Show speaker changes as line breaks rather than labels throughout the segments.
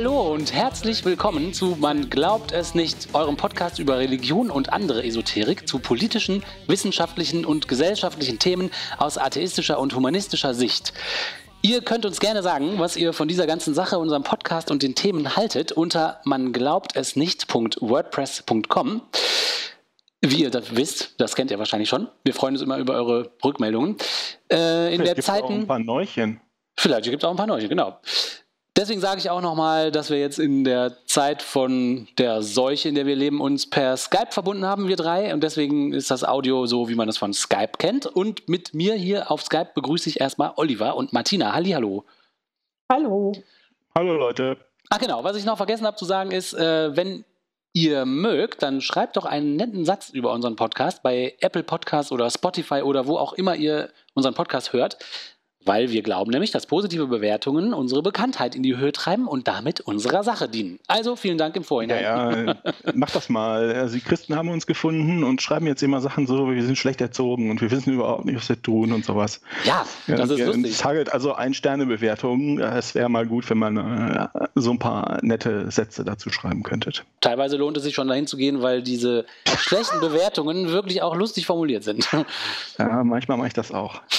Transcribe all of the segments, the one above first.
Hallo und herzlich willkommen zu Man glaubt es nicht, eurem Podcast über Religion und andere Esoterik zu politischen, wissenschaftlichen und gesellschaftlichen Themen aus atheistischer und humanistischer Sicht. Ihr könnt uns gerne sagen, was ihr von dieser ganzen Sache, unserem Podcast und den Themen haltet unter man glaubt es nicht.wordpress.com. Wie ihr das wisst, das kennt ihr wahrscheinlich schon. Wir freuen uns immer über eure Rückmeldungen. Äh, in der Zeiten. Auch
ein paar Neuchen.
Vielleicht gibt es auch ein paar Neuchen, genau. Deswegen sage ich auch nochmal, dass wir jetzt in der Zeit von der Seuche, in der wir leben, uns per Skype verbunden haben, wir drei. Und deswegen ist das Audio so, wie man es von Skype kennt. Und mit mir hier auf Skype begrüße ich erstmal Oliver und Martina. Hallihallo.
Hallo.
Hallo Leute.
Ach genau, was ich noch vergessen habe zu sagen ist, äh, wenn ihr mögt, dann schreibt doch einen netten Satz über unseren Podcast bei Apple Podcasts oder Spotify oder wo auch immer ihr unseren Podcast hört. Weil wir glauben nämlich, dass positive Bewertungen unsere Bekanntheit in die Höhe treiben und damit unserer Sache dienen. Also vielen Dank im Vorhinein.
Ja, ja mach das mal. Also die Christen haben uns gefunden und schreiben jetzt immer Sachen so, wir sind schlecht erzogen und wir wissen überhaupt nicht, was wir tun und sowas.
Ja, das ist ja, lustig.
Target, also Ein-Sterne-Bewertungen. Es wäre mal gut, wenn man äh, so ein paar nette Sätze dazu schreiben könntet.
Teilweise lohnt es sich schon dahin zu gehen, weil diese schlechten Bewertungen wirklich auch lustig formuliert sind.
Ja, manchmal mache ich das auch.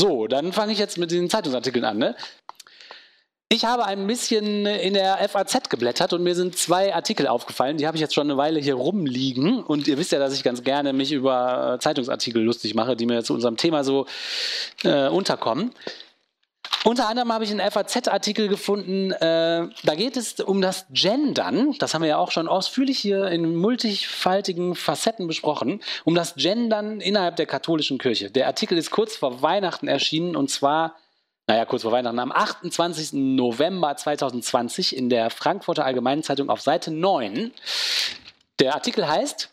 So, dann fange ich jetzt mit den Zeitungsartikeln an. Ne? Ich habe ein bisschen in der FAZ geblättert und mir sind zwei Artikel aufgefallen. Die habe ich jetzt schon eine Weile hier rumliegen. Und ihr wisst ja, dass ich ganz gerne mich über Zeitungsartikel lustig mache, die mir zu unserem Thema so äh, unterkommen. Unter anderem habe ich einen FAZ-Artikel gefunden, äh, da geht es um das Gendern. Das haben wir ja auch schon ausführlich hier in multifaltigen Facetten besprochen. Um das Gendern innerhalb der katholischen Kirche. Der Artikel ist kurz vor Weihnachten erschienen und zwar, naja, kurz vor Weihnachten, am 28. November 2020 in der Frankfurter Allgemeinen Zeitung auf Seite 9. Der Artikel heißt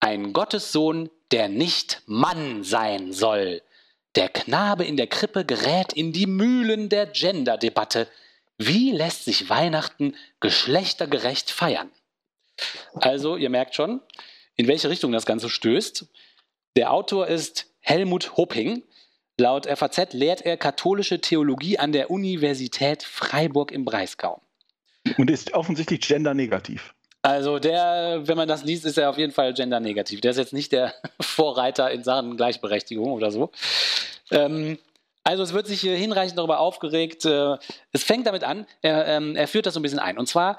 Ein Gottessohn, der nicht Mann sein soll. Der Knabe in der Krippe gerät in die Mühlen der Gender-Debatte. Wie lässt sich Weihnachten geschlechtergerecht feiern? Also, ihr merkt schon, in welche Richtung das Ganze stößt. Der Autor ist Helmut Hopping. Laut FAZ lehrt er katholische Theologie an der Universität Freiburg im Breisgau.
Und ist offensichtlich gendernegativ.
Also der, wenn man das liest, ist er auf jeden Fall gendernegativ. Der ist jetzt nicht der Vorreiter in Sachen Gleichberechtigung oder so. Ähm, also es wird sich hinreichend darüber aufgeregt. Äh, es fängt damit an, er, ähm, er, führt das so ein bisschen ein. Und zwar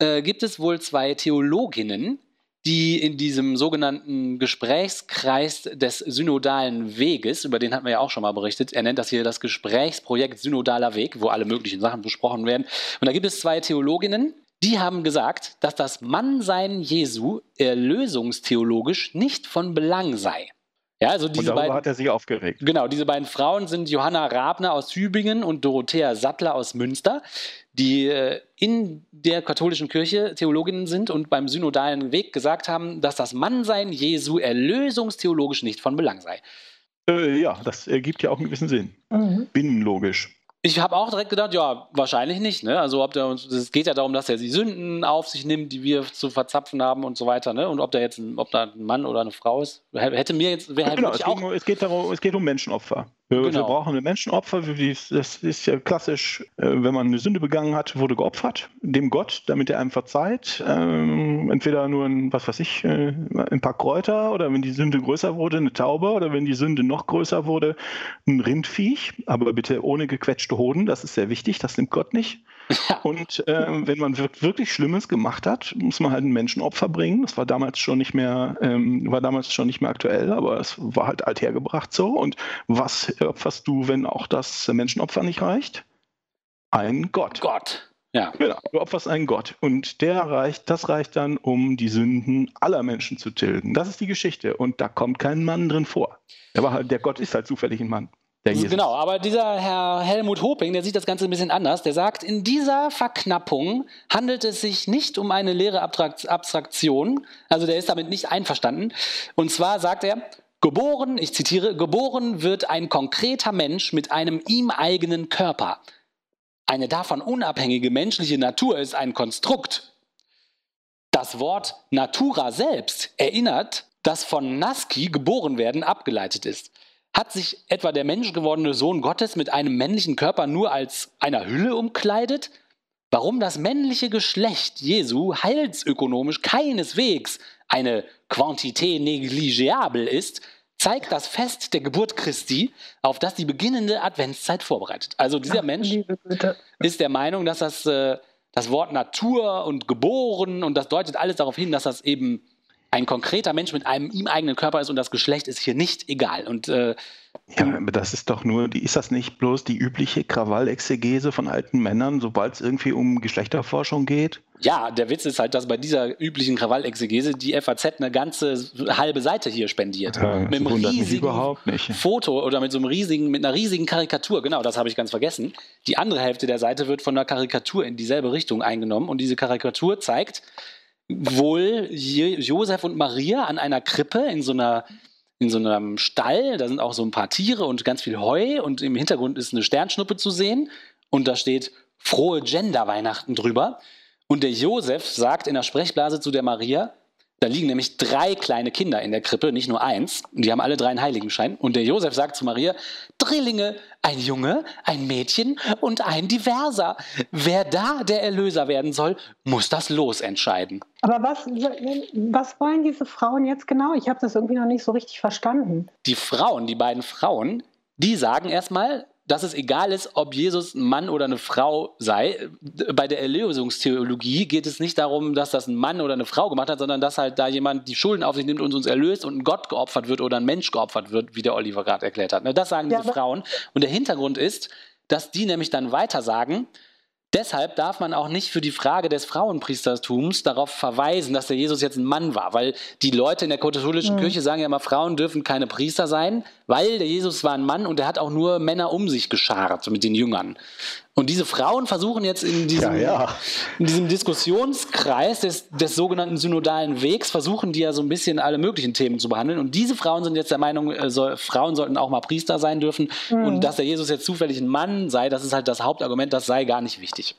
äh, gibt es wohl zwei Theologinnen, die in diesem sogenannten Gesprächskreis des synodalen Weges, über den hatten wir ja auch schon mal berichtet, er nennt das hier das Gesprächsprojekt Synodaler Weg, wo alle möglichen Sachen besprochen werden. Und da gibt es zwei Theologinnen, die haben gesagt, dass das Mannsein Jesu erlösungstheologisch nicht von Belang sei.
Ja, also diese und darüber beiden, hat er sich aufgeregt.
Genau, diese beiden Frauen sind Johanna Rabner aus Tübingen und Dorothea Sattler aus Münster, die äh, in der katholischen Kirche Theologinnen sind und beim synodalen Weg gesagt haben, dass das Mannsein Jesu erlösungstheologisch nicht von Belang sei.
Äh, ja, das ergibt ja auch einen gewissen Sinn. Mhm. Binnenlogisch.
Ich habe auch direkt gedacht, ja, wahrscheinlich nicht. Ne? Also ob der es geht ja darum, dass er die Sünden auf sich nimmt, die wir zu verzapfen haben und so weiter. Ne? Und ob da jetzt ein, ob da ein Mann oder eine Frau ist, hätte mir jetzt wäre
genau, es, auch geht, es geht darum, es geht um Menschenopfer. Wir, genau. wir brauchen ein Menschenopfer. Das ist ja klassisch, äh, wenn man eine Sünde begangen hat, wurde geopfert dem Gott, damit er einem verzeiht. Ähm, entweder nur ein, was weiß ich, äh, ein paar Kräuter oder wenn die Sünde größer wurde, eine Taube oder wenn die Sünde noch größer wurde, ein Rindviech, aber bitte ohne gequetschte Hoden, das ist sehr wichtig, das nimmt Gott nicht. Ja. Und äh, wenn man wirklich Schlimmes gemacht hat, muss man halt ein Menschenopfer bringen. Das war damals schon nicht mehr, ähm, war damals schon nicht mehr aktuell, aber es war halt althergebracht so. Und was opferst du, wenn auch das Menschenopfer nicht reicht? Ein Gott.
Gott.
Ja. Genau, du opferst einen Gott. Und der reicht, das reicht dann, um die Sünden aller Menschen zu tilgen. Das ist die Geschichte. Und da kommt kein Mann drin vor. Der, halt, der Gott ist halt zufällig ein Mann.
Genau, aber dieser Herr Helmut Hoping, der sieht das Ganze ein bisschen anders. Der sagt, in dieser Verknappung handelt es sich nicht um eine leere Abstraktion. Also der ist damit nicht einverstanden. Und zwar sagt er, geboren, ich zitiere, geboren wird ein konkreter Mensch mit einem ihm eigenen Körper. Eine davon unabhängige menschliche Natur ist ein Konstrukt. Das Wort Natura selbst erinnert, dass von Naski geboren werden abgeleitet ist. Hat sich etwa der menschgewordene Sohn Gottes mit einem männlichen Körper nur als einer Hülle umkleidet? Warum das männliche Geschlecht Jesu heilsökonomisch keineswegs eine Quantité negligiable ist, zeigt das Fest der Geburt Christi, auf das die beginnende Adventszeit vorbereitet. Also dieser Ach, Mensch ist der Meinung, dass das, äh, das Wort Natur und geboren und das deutet alles darauf hin, dass das eben ein konkreter Mensch mit einem ihm eigenen Körper ist und das Geschlecht ist hier nicht egal. Und äh,
ja, aber das ist doch nur, ist das nicht bloß die übliche Krawallexegese von alten Männern, sobald es irgendwie um Geschlechterforschung geht?
Ja, der Witz ist halt, dass bei dieser üblichen Krawallexegese die FAZ eine ganze halbe Seite hier spendiert.
Ja, mit einem riesigen
Foto oder mit so einem riesigen, mit einer riesigen Karikatur. Genau, das habe ich ganz vergessen. Die andere Hälfte der Seite wird von einer Karikatur in dieselbe Richtung eingenommen und diese Karikatur zeigt wohl Josef und Maria an einer Krippe in so einer in so einem Stall, da sind auch so ein paar Tiere und ganz viel Heu und im Hintergrund ist eine Sternschnuppe zu sehen und da steht frohe Gender-Weihnachten drüber. Und der Josef sagt in der Sprechblase zu der Maria, da liegen nämlich drei kleine Kinder in der Krippe, nicht nur eins. Und die haben alle drei einen Heiligenschein. Und der Josef sagt zu Maria, Drillinge, ein Junge, ein Mädchen und ein Diverser. Wer da der Erlöser werden soll, muss das Los entscheiden.
Aber was, was wollen diese Frauen jetzt genau? Ich habe das irgendwie noch nicht so richtig verstanden.
Die Frauen, die beiden Frauen, die sagen erstmal, dass es egal ist, ob Jesus ein Mann oder eine Frau sei. Bei der Erlösungstheologie geht es nicht darum, dass das ein Mann oder eine Frau gemacht hat, sondern dass halt da jemand die Schulden auf sich nimmt und uns erlöst und ein Gott geopfert wird oder ein Mensch geopfert wird, wie der Oliver gerade erklärt hat. Ne, das sagen diese ja, Frauen. Und der Hintergrund ist, dass die nämlich dann weiter sagen, Deshalb darf man auch nicht für die Frage des Frauenpriestertums darauf verweisen, dass der Jesus jetzt ein Mann war, weil die Leute in der katholischen mhm. Kirche sagen ja immer, Frauen dürfen keine Priester sein, weil der Jesus war ein Mann und er hat auch nur Männer um sich geschart mit den Jüngern. Und diese Frauen versuchen jetzt in diesem, ja, ja. In diesem Diskussionskreis des, des, sogenannten synodalen Wegs, versuchen die ja so ein bisschen alle möglichen Themen zu behandeln. Und diese Frauen sind jetzt der Meinung, äh, soll, Frauen sollten auch mal Priester sein dürfen. Mhm. Und dass der Jesus jetzt zufällig ein Mann sei, das ist halt das Hauptargument, das sei gar nicht wichtig.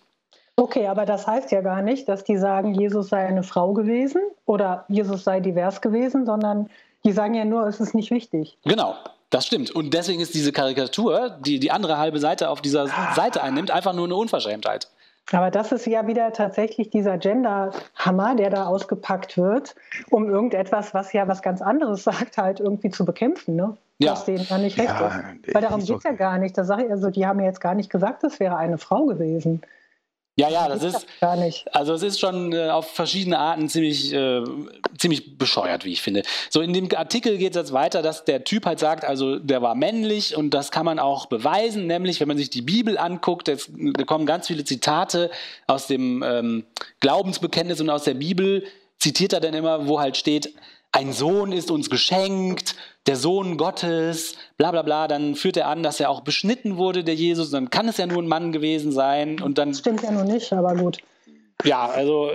Okay, aber das heißt ja gar nicht, dass die sagen, Jesus sei eine Frau gewesen oder Jesus sei divers gewesen, sondern die sagen ja nur, es ist nicht wichtig.
Genau. Das stimmt. Und deswegen ist diese Karikatur, die die andere halbe Seite auf dieser Seite einnimmt, einfach nur eine Unverschämtheit.
Aber das ist ja wieder tatsächlich dieser Gender-Hammer, der da ausgepackt wird, um irgendetwas, was ja was ganz anderes sagt, halt irgendwie zu bekämpfen, ne? Ja. Was denen gar nicht recht ja, ist. Weil darum geht es ja gar nicht. Da sage ich, also, die haben ja jetzt gar nicht gesagt, es wäre eine Frau gewesen.
Ja, ja, das ist gar nicht. Also es ist schon äh, auf verschiedene Arten ziemlich, äh, ziemlich bescheuert, wie ich finde. So in dem Artikel geht es jetzt weiter, dass der Typ halt sagt, also der war männlich und das kann man auch beweisen, nämlich wenn man sich die Bibel anguckt, es, da kommen ganz viele Zitate aus dem ähm, Glaubensbekenntnis und aus der Bibel, zitiert er dann immer, wo halt steht, ein Sohn ist uns geschenkt, der Sohn Gottes, bla bla bla, dann führt er an, dass er auch beschnitten wurde, der Jesus, dann kann es ja nur ein Mann gewesen sein und dann...
Stimmt ja nur nicht, aber gut.
Ja, also,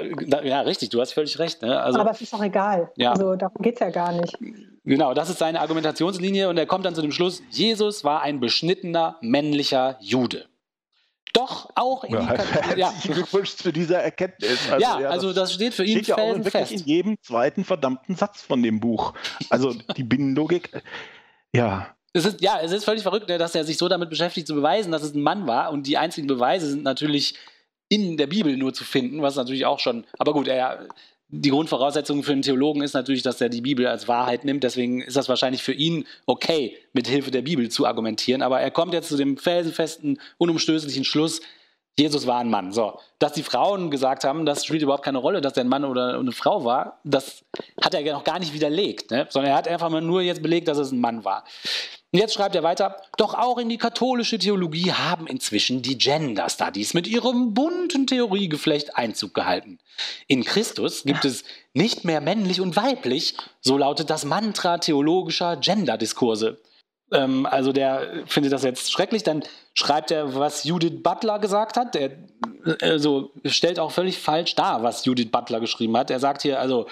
ja, richtig, du hast völlig recht. Ne? Also,
aber es ist doch egal. Ja. Also darum geht es ja gar nicht.
Genau, das ist seine Argumentationslinie und er kommt dann zu dem Schluss, Jesus war ein beschnittener männlicher Jude. Doch auch in
ja, die ja. Glückwunsch zu dieser Erkenntnis.
Also, ja, ja, also das steht für ihn steht ja auch
wirklich in jedem zweiten verdammten Satz von dem Buch. Also die Binnenlogik, ja.
Es ist, ja, es ist völlig verrückt, ne, dass er sich so damit beschäftigt, zu beweisen, dass es ein Mann war. Und die einzigen Beweise sind natürlich in der Bibel nur zu finden, was natürlich auch schon. Aber gut, er die Grundvoraussetzung für einen Theologen ist natürlich, dass er die Bibel als Wahrheit nimmt. Deswegen ist das wahrscheinlich für ihn okay, mit Hilfe der Bibel zu argumentieren. Aber er kommt jetzt zu dem felsenfesten, unumstößlichen Schluss, Jesus war ein Mann. So, dass die Frauen gesagt haben, das spielt überhaupt keine Rolle, dass der ein Mann oder eine Frau war, das hat er ja noch gar nicht widerlegt, ne? sondern er hat einfach mal nur jetzt belegt, dass es ein Mann war. Und jetzt schreibt er weiter, doch auch in die katholische Theologie haben inzwischen die Gender Studies mit ihrem bunten Theoriegeflecht Einzug gehalten. In Christus gibt es nicht mehr männlich und weiblich, so lautet das Mantra theologischer Gender-Diskurse. Ähm, also der findet das jetzt schrecklich, dann schreibt er, was Judith Butler gesagt hat. Der also, stellt auch völlig falsch dar, was Judith Butler geschrieben hat. Er sagt hier, also,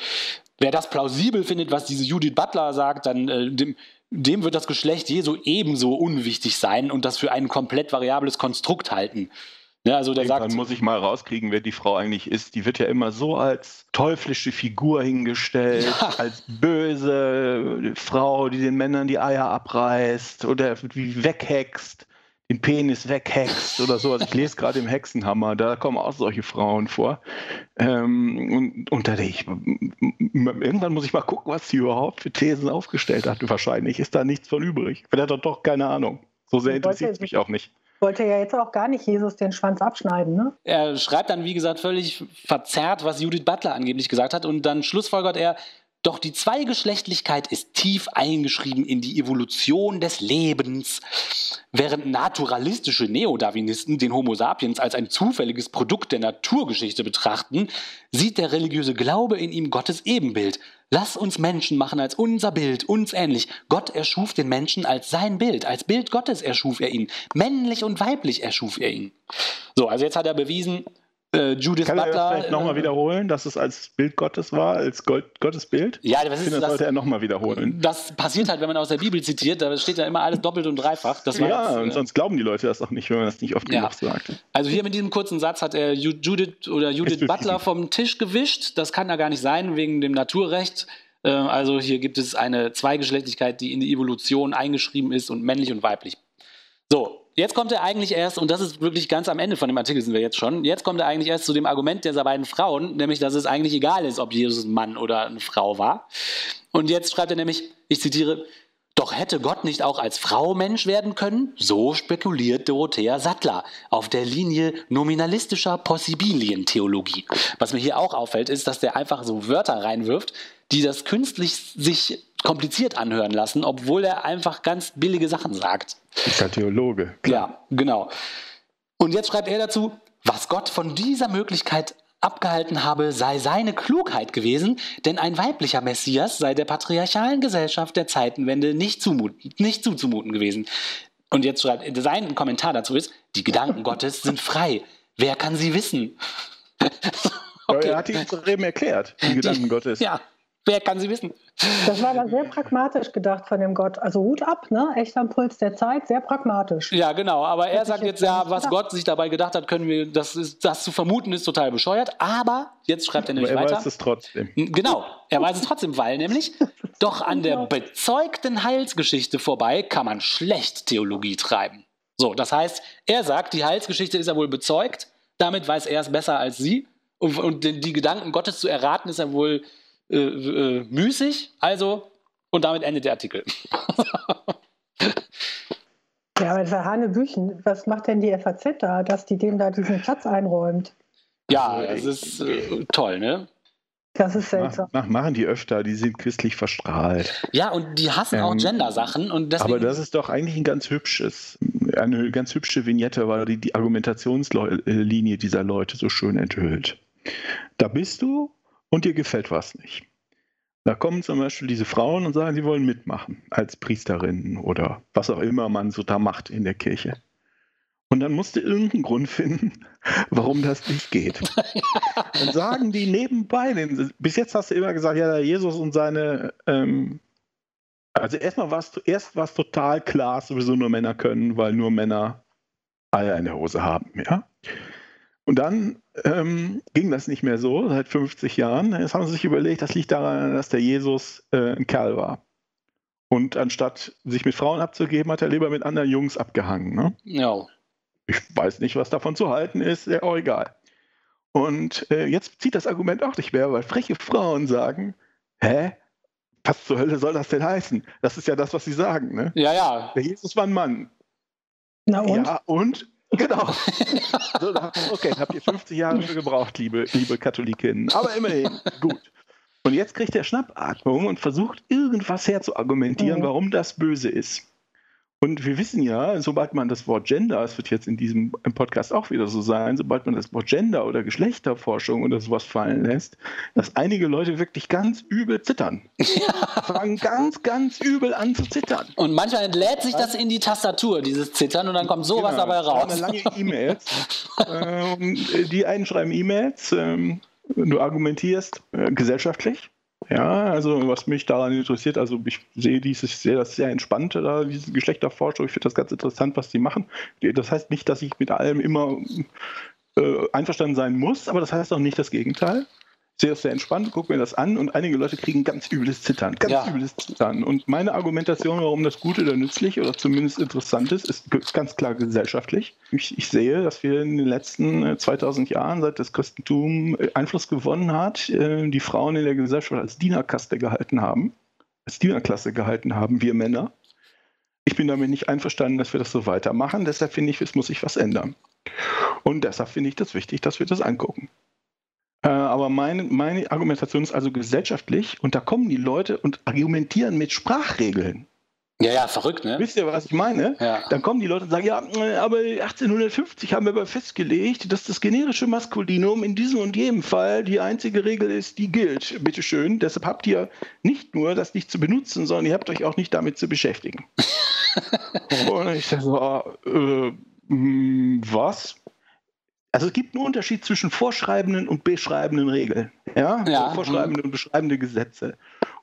wer das plausibel findet, was diese Judith Butler sagt, dann äh, dem, dem wird das Geschlecht Jesu ebenso unwichtig sein und das für ein komplett variables Konstrukt halten.
Ja, also der Irgendwann sagt, muss ich mal rauskriegen, wer die Frau eigentlich ist. Die wird ja immer so als teuflische Figur hingestellt, ja. als böse Frau, die den Männern die Eier abreißt oder wie weghext, den Penis weghext oder sowas. Ich lese gerade im Hexenhammer, da kommen auch solche Frauen vor. Ähm, und, und da denke ich, irgendwann muss ich mal gucken, was sie überhaupt für Thesen aufgestellt hat. Wahrscheinlich ist da nichts von übrig. Vielleicht hat er doch keine Ahnung. So sehr interessiert es mich auch nicht
wollte ja jetzt auch gar nicht Jesus den Schwanz abschneiden, ne?
Er schreibt dann, wie gesagt, völlig verzerrt, was Judith Butler angeblich gesagt hat. Und dann schlussfolgert er, doch die Zweigeschlechtlichkeit ist tief eingeschrieben in die Evolution des Lebens. Während naturalistische Neodarwinisten den Homo sapiens als ein zufälliges Produkt der Naturgeschichte betrachten, sieht der religiöse Glaube in ihm Gottes Ebenbild. Lass uns Menschen machen als unser Bild, uns ähnlich. Gott erschuf den Menschen als sein Bild, als Bild Gottes erschuf er ihn. Männlich und weiblich erschuf er ihn. So, also jetzt hat er bewiesen, äh, Judith
Kann Butler. Kann er vielleicht nochmal äh, wiederholen, dass es als Bild Gottes war, als Gold, Gottes Bild?
Ja, das,
ist, das sollte er nochmal wiederholen.
Das passiert halt, wenn man aus der Bibel zitiert, da steht ja immer alles doppelt und dreifach.
ja, jetzt, und äh, sonst glauben die Leute das auch nicht, wenn man das nicht oft ja. genug sagt.
Also hier mit diesem kurzen Satz hat er Judith oder Judith Butler vom Tisch gewischt. Das kann ja gar nicht sein, wegen dem Naturrecht. Äh, also hier gibt es eine Zweigeschlechtlichkeit, die in die Evolution eingeschrieben ist und männlich und weiblich. So, Jetzt kommt er eigentlich erst, und das ist wirklich ganz am Ende von dem Artikel sind wir jetzt schon, jetzt kommt er eigentlich erst zu dem Argument dieser beiden Frauen, nämlich, dass es eigentlich egal ist, ob Jesus ein Mann oder eine Frau war. Und jetzt schreibt er nämlich, ich zitiere, doch hätte Gott nicht auch als Frau Mensch werden können? So spekuliert Dorothea Sattler auf der Linie nominalistischer Possibilientheologie. Was mir hier auch auffällt, ist, dass der einfach so Wörter reinwirft, die das künstlich sich kompliziert anhören lassen, obwohl er einfach ganz billige Sachen sagt.
Ist ja Theologe.
Klar. Ja, genau. Und jetzt schreibt er dazu, was Gott von dieser Möglichkeit abgehalten habe, sei seine Klugheit gewesen, denn ein weiblicher Messias sei der patriarchalen Gesellschaft der Zeitenwende nicht, zumut, nicht zuzumuten gewesen. Und jetzt schreibt sein Kommentar dazu ist, die Gedanken Gottes sind frei. Wer kann sie wissen?
okay. Er hat die eben erklärt, die Gedanken die, Gottes.
Ja, Wer kann sie wissen?
Das war aber sehr pragmatisch gedacht von dem Gott. Also Hut ab, ne? Echt am Puls der Zeit, sehr pragmatisch.
Ja, genau. Aber er sagt jetzt ja, was Gott sich dabei gedacht hat, können wir, das, ist, das zu vermuten ist total bescheuert. Aber jetzt schreibt er nämlich
aber
er weiter.
Er weiß es trotzdem.
Genau, er weiß es trotzdem, weil nämlich doch an der bezeugten Heilsgeschichte vorbei kann man schlecht Theologie treiben. So, das heißt, er sagt, die Heilsgeschichte ist ja wohl bezeugt. Damit weiß er es besser als sie. Und, und die Gedanken Gottes zu erraten, ist ja wohl äh, äh, müßig. Also, und damit endet der Artikel.
ja, aber das war Hanebüchen. Was macht denn die FAZ da, dass die dem da diesen Platz einräumt?
Ja, das ist äh, toll, ne?
Das ist seltsam.
Mach, machen die öfter, die sind christlich verstrahlt.
Ja, und die hassen ähm, auch Gender-Sachen.
aber das ist doch eigentlich ein ganz hübsches, eine ganz hübsche Vignette, weil die die Argumentationslinie dieser Leute so schön enthüllt. Da bist du und dir gefällt was nicht. Da kommen zum Beispiel diese Frauen und sagen, sie wollen mitmachen als Priesterinnen oder was auch immer man so da macht in der Kirche. Und dann musst du irgendeinen Grund finden, warum das nicht geht. Dann sagen die nebenbei, bis jetzt hast du immer gesagt, ja, Jesus und seine, ähm, also erstmal war es erst war's total klar, sowieso nur Männer können, weil nur Männer Eier in der Hose haben, ja. Und dann ähm, ging das nicht mehr so, seit 50 Jahren. Jetzt haben sie sich überlegt, das liegt daran, dass der Jesus äh, ein Kerl war. Und anstatt sich mit Frauen abzugeben, hat er lieber mit anderen Jungs abgehangen. Ne?
Ja.
Ich weiß nicht, was davon zu halten ist, ja auch egal. Und äh, jetzt zieht das Argument auch nicht mehr, weil freche Frauen sagen, hä? Was zur Hölle soll das denn heißen? Das ist ja das, was sie sagen, ne?
Ja, ja.
Der Jesus war ein Mann.
Na und?
Ja, und? Genau. so, okay, habt ihr 50 Jahre für gebraucht, liebe, liebe Katholikinnen. Aber immerhin, gut. Und jetzt kriegt er Schnappatmung und versucht irgendwas herzuargumentieren, mhm. warum das böse ist. Und wir wissen ja, sobald man das Wort Gender, es wird jetzt in diesem Podcast auch wieder so sein, sobald man das Wort Gender oder Geschlechterforschung oder sowas fallen lässt, dass einige Leute wirklich ganz übel zittern. Ja. Fangen ganz, ganz übel an zu zittern.
Und manchmal entlädt sich das in die Tastatur, dieses Zittern, und dann kommt sowas genau, dabei raus.
Eine lange E-Mails. ähm, die einen schreiben E-Mails, ähm, du argumentierst äh, gesellschaftlich Ja, also was mich daran interessiert, also ich sehe dieses, sehe das sehr entspannt, da, diese Geschlechterforschung. Ich finde das ganz interessant, was die machen. Das heißt nicht, dass ich mit allem immer äh, einverstanden sein muss, aber das heißt auch nicht das Gegenteil sehe das sehr entspannt, gucke mir das an und einige Leute kriegen ganz übles Zittern, ganz ja. übles Zittern. Und meine Argumentation, warum das gut oder nützlich oder zumindest interessant ist, ist ganz klar gesellschaftlich. Ich, ich sehe, dass wir in den letzten 2000 äh, Jahren, seit das Christentum äh, Einfluss gewonnen hat, äh, die Frauen in der Gesellschaft als Dienerkaste gehalten haben, als Dienerklasse gehalten haben, wir Männer. Ich bin damit nicht einverstanden, dass wir das so weitermachen. Deshalb finde ich, es muss sich was ändern. Und deshalb finde ich das wichtig, dass wir das angucken. Äh, aber meine, meine Argumentation ist also gesellschaftlich und da kommen die Leute und argumentieren mit Sprachregeln.
Ja, ja, verrückt, ne?
Wisst ihr, was ich meine? Ja. Dann kommen die Leute und sagen, ja, aber 1850 haben wir aber festgelegt, dass das generische Maskulinum in diesem und jedem Fall die einzige Regel ist, die gilt. Bitte schön. Deshalb habt ihr nicht nur das nicht zu benutzen, sondern ihr habt euch auch nicht damit zu beschäftigen. und ich sage so, ah, äh, hm, was? Also es gibt einen Unterschied zwischen vorschreibenden und beschreibenden Regeln. Ja, ja. Also vorschreibende und beschreibende Gesetze.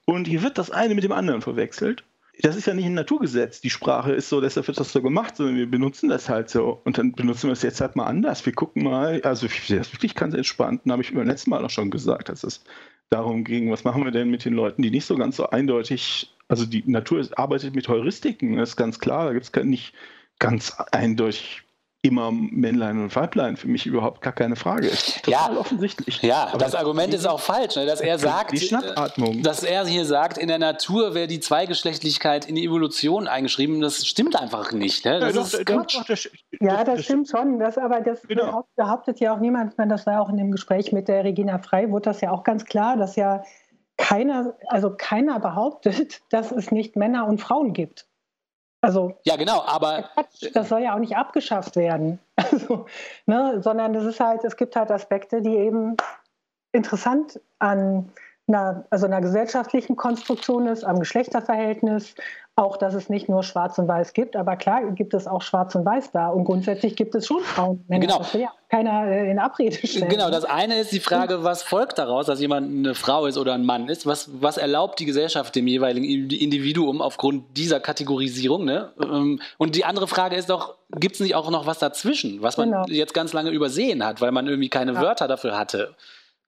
Und hier wird das eine mit dem anderen verwechselt. Das ist ja nicht ein Naturgesetz. Die Sprache ist so, deshalb wird das so gemacht, sondern wir benutzen das halt so. Und dann benutzen wir es jetzt halt mal anders. Wir gucken mal, also ich sehe das wirklich ganz entspannt. Und habe ich beim letzten Mal auch schon gesagt, dass es darum ging, was machen wir denn mit den Leuten, die nicht so ganz so eindeutig, also die Natur arbeitet mit Heuristiken, das ist ganz klar, da gibt es nicht ganz eindeutig immer Männlein und Weiblein für mich überhaupt gar keine Frage ist.
Total ja, offensichtlich. Ja, Aber das Argument ist auch falsch, ne, dass er sagt, die Schnappatmung. dass er hier sagt, in der Natur wäre die Zweigeschlechtlichkeit in die Evolution eingeschrieben. Das stimmt einfach nicht. Ne? Das
ja, doch, das, ja, das, das, stimmt schon. Das, aber das genau. behauptet ja auch niemand. Das war auch in dem Gespräch mit der Regina Frei, wurde das ja auch ganz klar, dass ja keiner, also keiner behauptet, dass es nicht Männer und Frauen gibt. Also,
ja, genau, aber.
Das soll ja auch nicht abgeschafft werden. Also, ne, sondern es ist halt, es gibt halt Aspekte, die eben interessant an einer, also einer gesellschaftlichen Konstruktion ist, am Geschlechterverhältnis, auch, dass es nicht nur Schwarz und Weiß gibt, aber klar gibt es auch Schwarz und Weiß da und grundsätzlich gibt es schon Frauen. Männer, genau. Das will ja keiner äh, in Abrede stellen.
Genau, das eine ist die Frage, was folgt daraus, dass jemand eine Frau ist oder ein Mann ist? Was, was erlaubt die Gesellschaft dem jeweiligen Individuum aufgrund dieser Kategorisierung? Ne? Ähm, und die andere Frage ist doch, gibt es nicht auch noch was dazwischen, was man genau. jetzt ganz lange übersehen hat, weil man irgendwie keine ja. Wörter dafür hatte?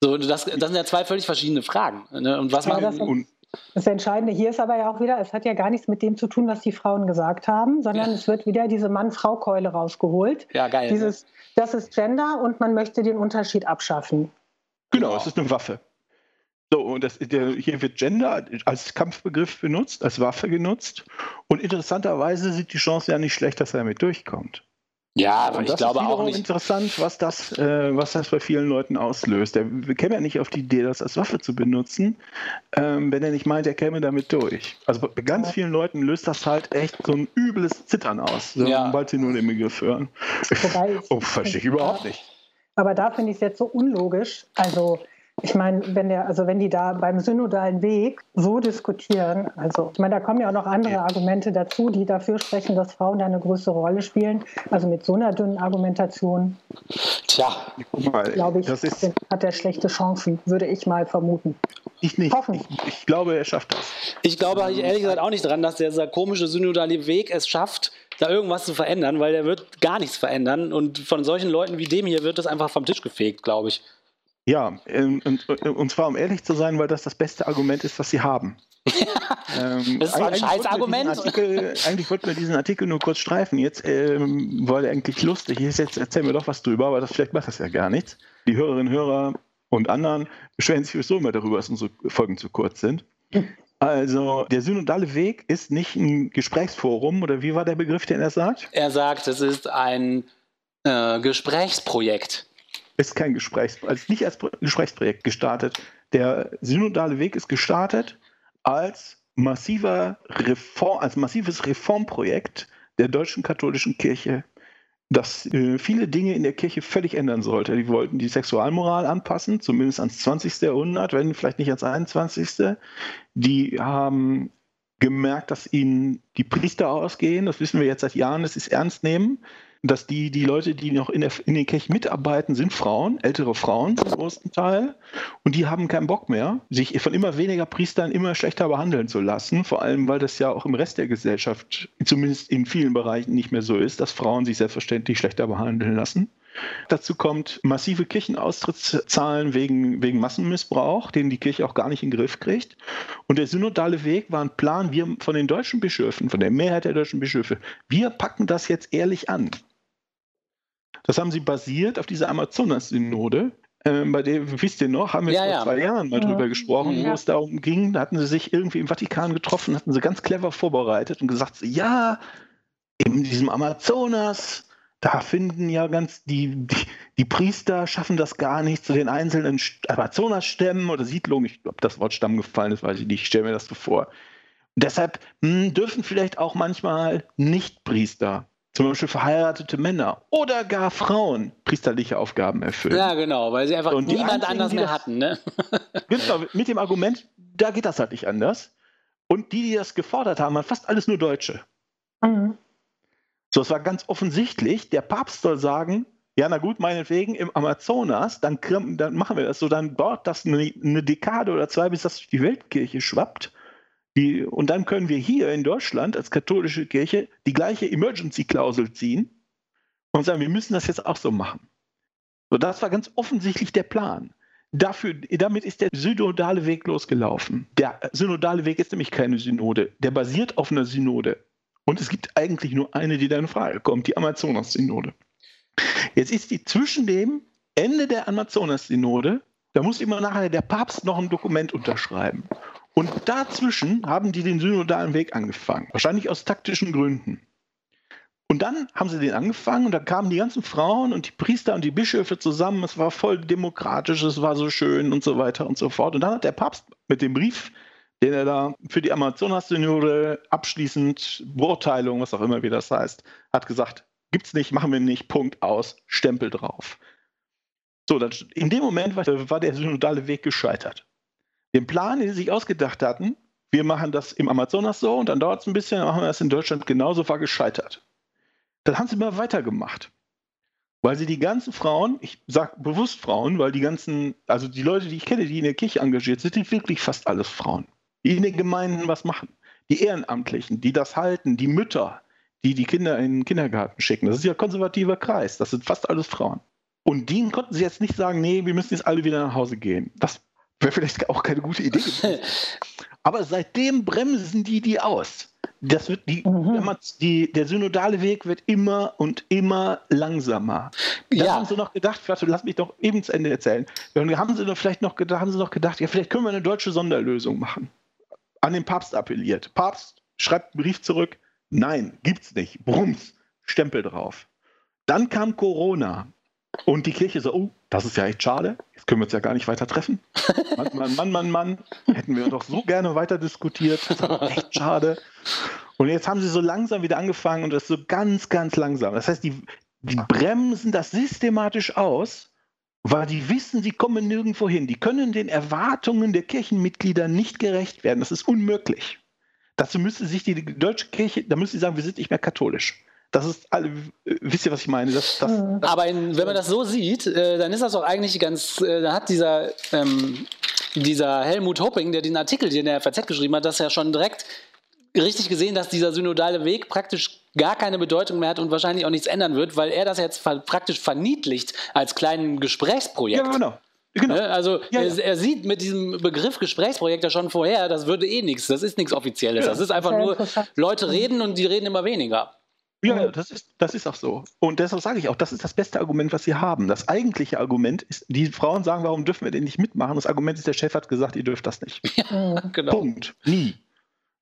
So, das, das sind ja zwei völlig verschiedene Fragen. Ne? Und was ja, man.
Das Entscheidende hier ist aber ja auch wieder, es hat ja gar nichts mit dem zu tun, was die Frauen gesagt haben, sondern ja. es wird wieder diese Mann-Frau-Keule rausgeholt.
Ja, geil.
Dieses, das ist Gender und man möchte den Unterschied abschaffen.
Genau, es ist eine Waffe. So, und das, der, hier wird Gender als Kampfbegriff benutzt, als Waffe genutzt. Und interessanterweise sieht die Chance ja nicht schlecht, dass er damit durchkommt.
Ja, aber ich glaube auch nicht.
interessant, was das, äh, was das bei vielen Leuten auslöst. Der käme ja nicht auf die Idee, das als Waffe zu benutzen, ähm, wenn er nicht meint, er käme damit durch. Also bei ganz vielen Leuten löst das halt echt so ein übles Zittern aus, ja. sobald sie nur den Begriff hören. Wobei, oh, verstehe ich überhaupt nicht.
Aber da finde ich es jetzt so unlogisch. Also ich meine, wenn der, also wenn die da beim synodalen Weg so diskutieren, also ich meine, da kommen ja auch noch andere. Argumente dazu, die dafür sprechen, dass Frauen da eine größere Rolle spielen. Also mit so einer dünnen Argumentation,
Tja,
glaube ich, ist, hat er schlechte Chancen, würde ich mal vermuten.
Ich nicht. Hoffen. Ich, ich glaube, er schafft das.
Ich glaube ehrlich gesagt auch nicht dran, dass dieser komische synodale Weg es schafft, da irgendwas zu verändern, weil er wird gar nichts verändern und von solchen Leuten wie dem hier wird das einfach vom Tisch gefegt, glaube ich.
Ja, ähm, und, und zwar um ehrlich zu sein, weil das das beste Argument ist, was sie haben.
ähm, das ist ein scheiß Argument.
Artikel, eigentlich wollten wir diesen Artikel nur kurz streifen. Jetzt, ähm, weil er eigentlich lustig ist, jetzt erzählen wir doch was drüber, aber das, vielleicht macht das ja gar nichts. Die Hörerinnen, Hörer und anderen beschweren sich sowieso immer darüber, dass unsere Folgen zu kurz sind. Also, der synodale Weg ist nicht ein Gesprächsforum, oder wie war der Begriff, den er sagt?
Er sagt, es ist ein äh, Gesprächsprojekt
ist kein Gesprächs, also nicht als Gesprächsprojekt gestartet. Der synodale Weg ist gestartet als massiver Reform, als massives Reformprojekt der deutschen katholischen Kirche, das äh, viele Dinge in der Kirche völlig ändern sollte. Die wollten die Sexualmoral anpassen, zumindest ans 20. Jahrhundert, wenn vielleicht nicht ans 21. Die haben gemerkt, dass ihnen die Priester ausgehen. Das wissen wir jetzt seit Jahren, sie es ernst nehmen dass die, die Leute, die noch in, der, in den Kirchen mitarbeiten, sind Frauen, ältere Frauen zum größten Teil. Und die haben keinen Bock mehr, sich von immer weniger Priestern immer schlechter behandeln zu lassen. Vor allem, weil das ja auch im Rest der Gesellschaft, zumindest in vielen Bereichen, nicht mehr so ist, dass Frauen sich selbstverständlich schlechter behandeln lassen. Dazu kommt massive Kirchenaustrittszahlen wegen, wegen Massenmissbrauch, den die Kirche auch gar nicht in den Griff kriegt. Und der synodale Weg war ein Plan, wir von den deutschen Bischöfen, von der Mehrheit der deutschen Bischöfe, wir packen das jetzt ehrlich an. Das haben sie basiert auf dieser Amazonas-Synode, ähm, bei der, wisst ihr noch, haben wir ja, vor ja. zwei Jahren mal ja. drüber gesprochen, wo es darum ging, da hatten sie sich irgendwie im Vatikan getroffen, hatten sie ganz clever vorbereitet und gesagt, ja, in diesem Amazonas, da finden ja ganz, die, die, die, Priester schaffen das gar nicht zu den einzelnen Amazonas-Stämmen oder Siedlungen. Ich glaube, das Wort Stamm gefallen ist, weiß ich nicht. Ich stelle mir das so vor. Und deshalb mh, hm, dürfen vielleicht auch manchmal Nicht-Priester, zum Beispiel verheiratete Männer oder gar Frauen, priesterliche Aufgaben erfüllen.
Ja, genau, weil sie einfach Und niemand anders mehr das, hatten. Ne?
genau, mit dem Argument, da geht das halt nicht anders. Und die, die das gefordert haben, waren fast alles nur Deutsche. Mhm. So, es war ganz offensichtlich, der Papst soll sagen, ja, na gut, meinetwegen im Amazonas, dann, dann machen wir das so, dann dauert das eine, eine, Dekade oder zwei, bis das durch die Weltkirche schwappt. Die, und dann können wir hier in Deutschland als katholische Kirche die gleiche Emergency-Klausel ziehen und sagen, wir müssen das jetzt auch so machen. So, das war ganz offensichtlich der Plan. Dafür, damit ist der synodale Weg losgelaufen. Der synodale Weg ist nämlich keine Synode. Der basiert auf einer Synode. Und es gibt eigentlich nur eine, die da in Frage kommt, die Amazonas-Synode. Jetzt ist die zwischen dem Ende der Amazonas-Synode, da muss immer nachher der Papst noch ein Dokument unterschreiben. Und dazwischen haben die den synodalen Weg angefangen, wahrscheinlich aus taktischen Gründen. Und dann haben sie den angefangen und da kamen die ganzen Frauen und die Priester und die Bischöfe zusammen. Es war voll demokratisch, es war so schön und so weiter und so fort. Und dann hat der Papst mit dem Brief den er da für die Amazonas-Synode abschließend Beurteilung, was auch immer wie das heißt, hat gesagt, gibt's nicht, machen wir nicht, Punkt aus, Stempel drauf. So, dann, in dem Moment war, war der synodale Weg gescheitert. Den Plan, den sie sich ausgedacht hatten, wir machen das im Amazonas so und dann dauert es ein bisschen, dann machen wir das in Deutschland genauso, war gescheitert. Dann haben sie immer weitergemacht. Weil sie die ganzen Frauen, ich sage bewusst Frauen, weil die ganzen, also die Leute, die ich kenne, die in der Kirche engagiert sind, sind wirklich fast alles Frauen die in den Gemeinden was machen. Die Ehrenamtlichen, die das halten, die Mütter, die die Kinder in den Kindergarten schicken. Das ist ja ein konservativer Kreis. Das sind fast alles Frauen. Und denen konnten sie jetzt nicht sagen, nee, wir müssen jetzt alle wieder nach Hause gehen. Das wäre vielleicht auch keine gute Idee gewesen. Aber seitdem bremsen die die aus. Das wird die, mhm. die, der synodale Weg wird immer und immer langsamer. Da ja. haben sie noch gedacht, lass mich doch eben zu Ende erzählen. Dann haben sie noch vielleicht noch gedacht, haben sie noch gedacht, ja, vielleicht können wir eine deutsche Sonderlösung machen an den Papst appelliert. Papst schreibt einen Brief zurück, nein, gibt's nicht. Brums, Stempel drauf. Dann kam Corona und die Kirche so, oh, das ist ja echt schade, jetzt können wir uns ja gar nicht weiter treffen. Mann, Mann, Mann, Mann, hätten wir doch so gerne weiter diskutiert, das ist echt schade. Und jetzt haben sie so langsam wieder angefangen und das so ganz, ganz langsam. Das heißt, die, die bremsen das systematisch aus weil die wissen, sie kommen nirgendwo hin. Die können den Erwartungen der Kirchenmitglieder nicht gerecht werden. Das ist unmöglich. Dazu müsste sich die deutsche Kirche, da müsste sie sagen, wir sind nicht mehr katholisch. Das ist alle, wisst ihr, was ich meine? Das, das,
das, Aber in, wenn man das so sieht, äh, dann ist das doch eigentlich ganz, äh, da hat dieser, ähm, dieser Helmut Hopping, der den Artikel, den der FAZ geschrieben hat, das ja schon direkt richtig gesehen, dass dieser synodale Weg praktisch gar keine Bedeutung mehr hat und wahrscheinlich auch nichts ändern wird, weil er das jetzt praktisch verniedlicht als kleinen Gesprächsprojekt. Ja, genau. Genau. Ne? Also ja, ja. Er, sieht mit diesem Begriff Gesprächsprojekt ja schon vorher, das würde eh nichts, das ist nichts Offizielles. Ja. Das ist einfach nur, Leute reden und die reden immer weniger.
Ja, das ist, das ist auch so. Und deshalb sage ich auch, das ist das beste Argument, was sie haben. Das eigentliche Argument ist, die Frauen sagen, warum dürfen wir denn nicht mitmachen? Das Argument ist, der Chef hat gesagt, ihr dürft das nicht. Ja, genau. Punkt. Nie.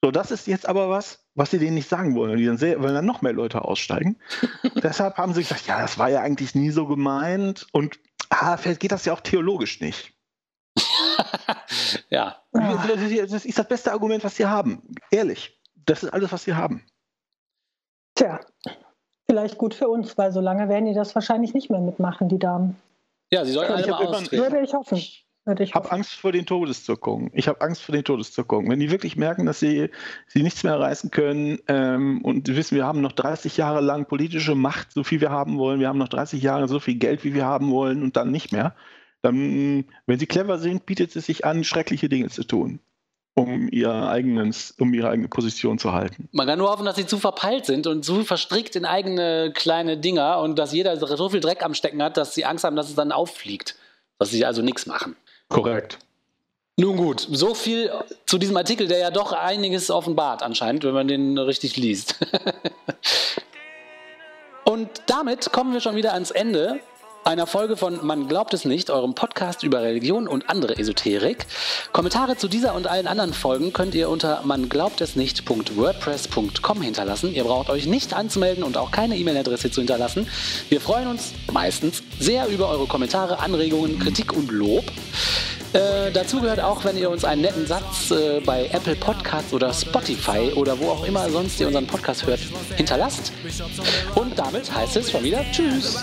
So, das ist jetzt aber was, was sie denen nicht sagen wollen. Die dann sehr, wollen dann noch mehr Leute aussteigen. Deshalb haben sie gesagt, ja, das war ja eigentlich nie so gemeint und ah, vielleicht geht das ja auch theologisch nicht. ja. Das ist das beste Argument, was sie haben. Ehrlich. Das ist alles, was sie haben.
Tja, vielleicht gut für uns, weil so lange werden die das wahrscheinlich nicht mehr mitmachen, die Damen.
Ja, sie sollten alle mal
austreten. Würde ich hoffen.
Ich habe Angst vor den Todeszuckungen. Ich habe Angst vor den Todeszuckungen. Wenn die wirklich merken, dass sie, sie nichts mehr reißen können ähm, und wissen, wir haben noch 30 Jahre lang politische Macht, so viel wir haben wollen, wir haben noch 30 Jahre so viel Geld, wie wir haben wollen und dann nicht mehr, dann, wenn sie clever sind, bietet es sich an, schreckliche Dinge zu tun um, ihr eigenes, um ihre eigene Position zu halten.
Man kann nur hoffen, dass sie zu verpeilt sind und zu verstrickt in eigene kleine Dinger und dass jeder so viel Dreck am Stecken hat, dass sie Angst haben, dass es dann auffliegt. Dass sie also nichts machen.
Korrekt.
Nun gut, so viel zu diesem Artikel, der ja doch einiges offenbart anscheinend, wenn man den richtig liest. und damit kommen wir schon wieder ans Ende einer Folge von Man glaubt es nicht, eurem Podcast über Religion und andere Esoterik. Kommentare zu dieser und allen anderen Folgen könnt ihr unter manglaubtesnicht.wordpress.com hinterlassen. Ihr braucht euch nicht anzumelden und auch keine E-Mail-Adresse zu hinterlassen. Wir freuen uns meistens sehr über eure Kommentare, Anregungen, Kritik und Lob. Äh, dazu gehört auch, wenn ihr uns einen netten Satz äh, bei Apple Podcasts oder Spotify oder wo auch immer sonst ihr unseren Podcast hört, hinterlasst. Und damit heißt es schon wieder Tschüss.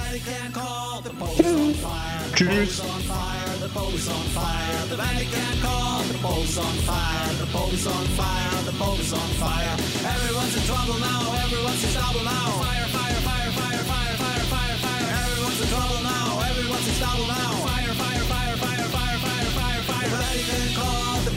Tschüss. Tschüss.